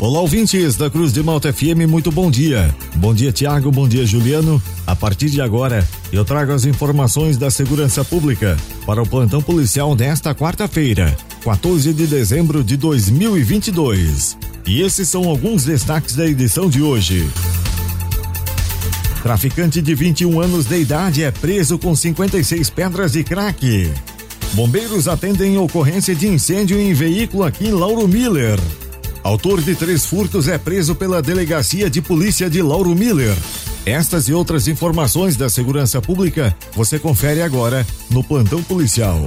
Olá, ouvintes da Cruz de Malta FM, muito bom dia. Bom dia, Tiago, bom dia, Juliano. A partir de agora, eu trago as informações da segurança pública para o plantão policial desta quarta-feira, 14 de dezembro de 2022. E esses são alguns destaques da edição de hoje. Traficante de 21 anos de idade é preso com 56 pedras de crack. Bombeiros atendem ocorrência de incêndio em veículo aqui em Lauro Miller. Autor de três furtos é preso pela Delegacia de Polícia de Lauro Miller. Estas e outras informações da segurança pública você confere agora no Plantão Policial.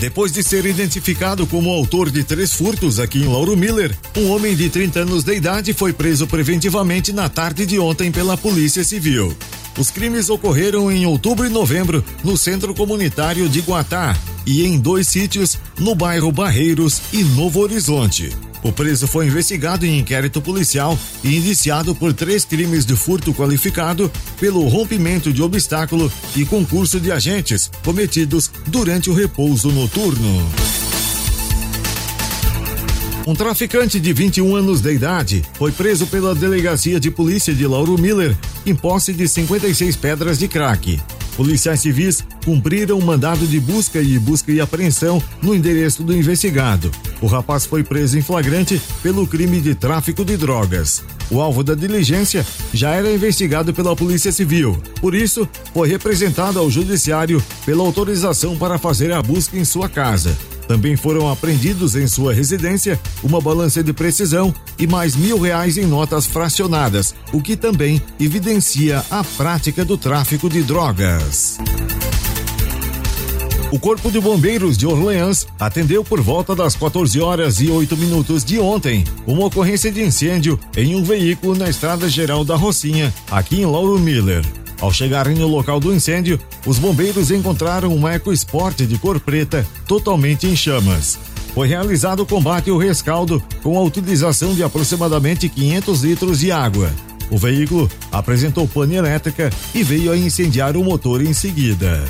Depois de ser identificado como autor de três furtos aqui em Lauro Miller, um homem de 30 anos de idade foi preso preventivamente na tarde de ontem pela Polícia Civil. Os crimes ocorreram em outubro e novembro no Centro Comunitário de Guatá e em dois sítios no bairro Barreiros e Novo Horizonte. O preso foi investigado em inquérito policial e indiciado por três crimes de furto qualificado pelo rompimento de obstáculo e concurso de agentes cometidos durante o repouso noturno. Um traficante de 21 anos de idade foi preso pela Delegacia de Polícia de Lauro Miller em posse de 56 pedras de crack. Policiais civis cumpriram um mandado de busca e busca e apreensão no endereço do investigado. O rapaz foi preso em flagrante pelo crime de tráfico de drogas. O alvo da diligência já era investigado pela Polícia Civil. Por isso, foi representado ao Judiciário pela autorização para fazer a busca em sua casa. Também foram apreendidos em sua residência uma balança de precisão e mais mil reais em notas fracionadas, o que também evidencia a prática do tráfico de drogas. O Corpo de Bombeiros de Orleans atendeu por volta das 14 horas e 8 minutos de ontem uma ocorrência de incêndio em um veículo na Estrada Geral da Rocinha, aqui em Lauro Miller. Ao chegarem no local do incêndio, os bombeiros encontraram uma EcoSport de cor preta totalmente em chamas. Foi realizado o combate ao rescaldo com a utilização de aproximadamente 500 litros de água. O veículo apresentou pane elétrica e veio a incendiar o motor em seguida.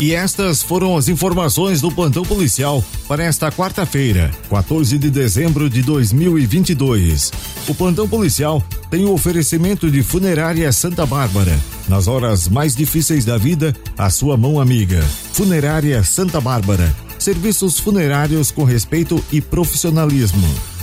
E estas foram as informações do plantão policial para esta quarta-feira, 14 de dezembro de 2022. O plantão policial tem o oferecimento de Funerária Santa Bárbara. Nas horas mais difíceis da vida, a sua mão amiga. Funerária Santa Bárbara. Serviços funerários com respeito e profissionalismo.